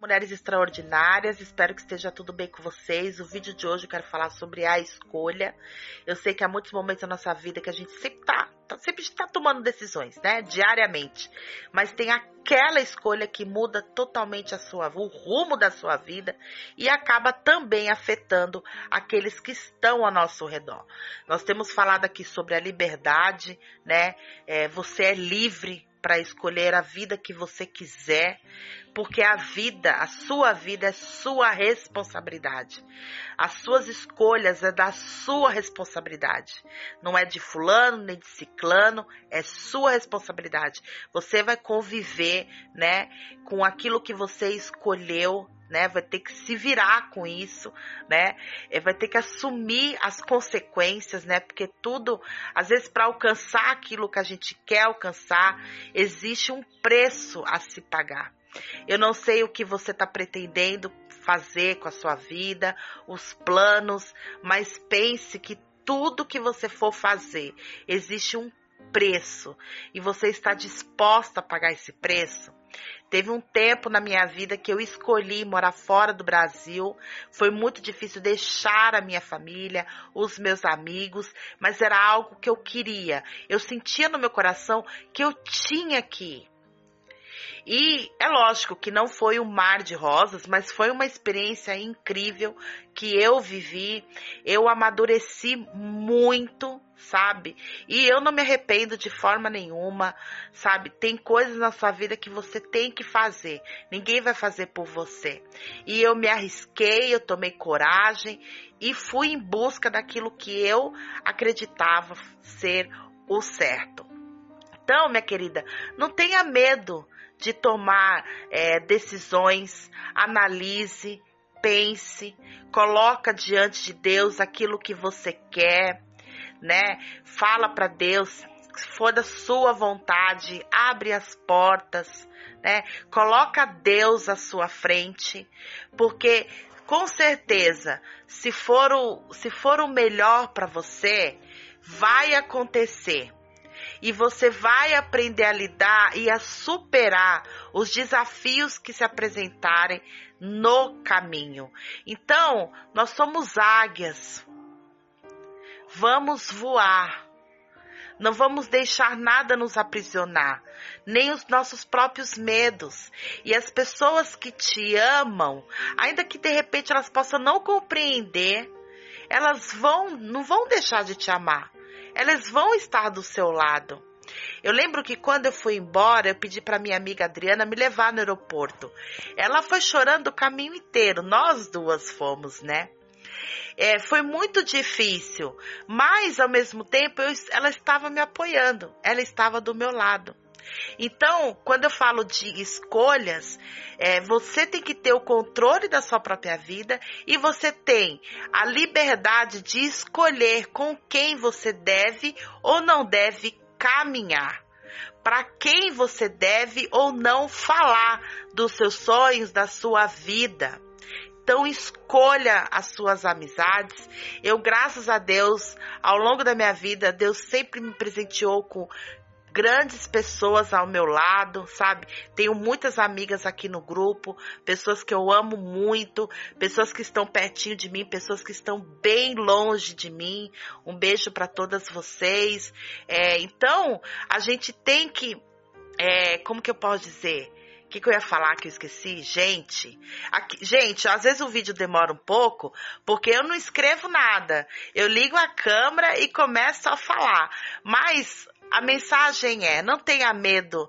Mulheres extraordinárias, espero que esteja tudo bem com vocês. O vídeo de hoje eu quero falar sobre a escolha. Eu sei que há muitos momentos da nossa vida que a gente sempre tá, tá sempre está tomando decisões, né? Diariamente. Mas tem aquela escolha que muda totalmente a sua, o rumo da sua vida e acaba também afetando aqueles que estão ao nosso redor. Nós temos falado aqui sobre a liberdade, né? É, você é livre para escolher a vida que você quiser, porque a vida, a sua vida é sua responsabilidade. As suas escolhas é da sua responsabilidade. Não é de fulano nem de ciclano, é sua responsabilidade. Você vai conviver, né, com aquilo que você escolheu né? Vai ter que se virar com isso, né? É, vai ter que assumir as consequências, né? Porque tudo, às vezes, para alcançar aquilo que a gente quer alcançar, existe um preço a se pagar. Eu não sei o que você está pretendendo fazer com a sua vida, os planos, mas pense que tudo que você for fazer existe um preço e você está disposta a pagar esse preço? Teve um tempo na minha vida que eu escolhi morar fora do Brasil. Foi muito difícil deixar a minha família, os meus amigos, mas era algo que eu queria. Eu sentia no meu coração que eu tinha que ir. E é lógico que não foi um mar de rosas, mas foi uma experiência incrível que eu vivi. Eu amadureci muito, sabe? E eu não me arrependo de forma nenhuma, sabe? Tem coisas na sua vida que você tem que fazer. Ninguém vai fazer por você. E eu me arrisquei, eu tomei coragem e fui em busca daquilo que eu acreditava ser o certo. Então, minha querida, não tenha medo de tomar é, decisões, analise, pense, coloca diante de Deus aquilo que você quer, né? Fala para Deus, se for da sua vontade, abre as portas, né? Coloca Deus à sua frente, porque com certeza, se for o, se for o melhor para você, vai acontecer e você vai aprender a lidar e a superar os desafios que se apresentarem no caminho. Então, nós somos águias. Vamos voar. Não vamos deixar nada nos aprisionar, nem os nossos próprios medos. E as pessoas que te amam, ainda que de repente elas possam não compreender, elas vão, não vão deixar de te amar elas vão estar do seu lado. Eu lembro que quando eu fui embora, eu pedi para minha amiga Adriana me levar no aeroporto. Ela foi chorando o caminho inteiro, nós duas fomos, né? É, foi muito difícil, mas ao mesmo tempo eu, ela estava me apoiando, ela estava do meu lado. Então, quando eu falo de escolhas, é, você tem que ter o controle da sua própria vida e você tem a liberdade de escolher com quem você deve ou não deve caminhar. Para quem você deve ou não falar dos seus sonhos, da sua vida. Então escolha as suas amizades. Eu, graças a Deus, ao longo da minha vida, Deus sempre me presenteou com grandes pessoas ao meu lado, sabe? Tenho muitas amigas aqui no grupo, pessoas que eu amo muito, pessoas que estão pertinho de mim, pessoas que estão bem longe de mim. Um beijo para todas vocês. É, então, a gente tem que, é, como que eu posso dizer? O que, que, eu ia falar que eu esqueci? Gente, aqui, gente, às vezes o vídeo demora um pouco, porque eu não escrevo nada. Eu ligo a câmera e começo a falar. Mas a mensagem é: não tenha medo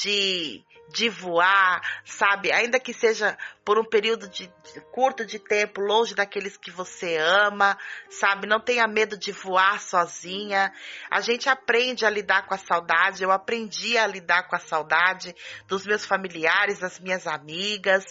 de, de voar, sabe? Ainda que seja por um período de, de, curto de tempo, longe daqueles que você ama, sabe? Não tenha medo de voar sozinha. A gente aprende a lidar com a saudade. Eu aprendi a lidar com a saudade dos meus familiares, das minhas amigas.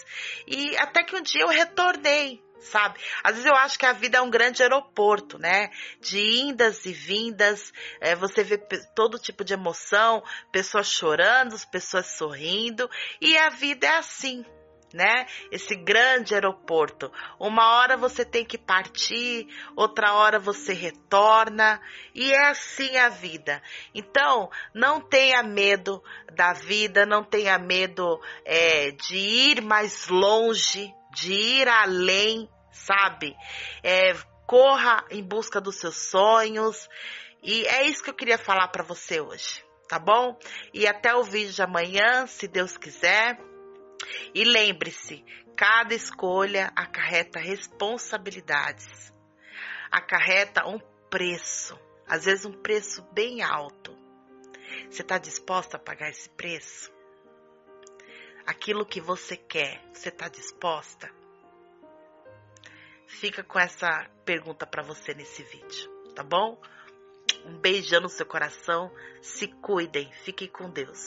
E até que um dia eu retornei, sabe? Às vezes eu acho que a vida é um grande aeroporto, né? De indas e vindas, é, você vê todo tipo de emoção, pessoas chorando, pessoas sorrindo, e a vida é assim. né? Esse grande aeroporto. Uma hora você tem que partir, outra hora você retorna, e é assim a vida. Então, não tenha medo da vida, não tenha medo é, de ir mais longe, de ir além, sabe? É, corra em busca dos seus sonhos. E é isso que eu queria falar para você hoje, tá bom? E até o vídeo de amanhã, se Deus quiser. E lembre-se, cada escolha acarreta responsabilidades, acarreta um preço, às vezes um preço bem alto. Você está disposta a pagar esse preço? Aquilo que você quer, você está disposta? Fica com essa pergunta para você nesse vídeo, tá bom? Um beijão no seu coração, se cuidem, fiquem com Deus.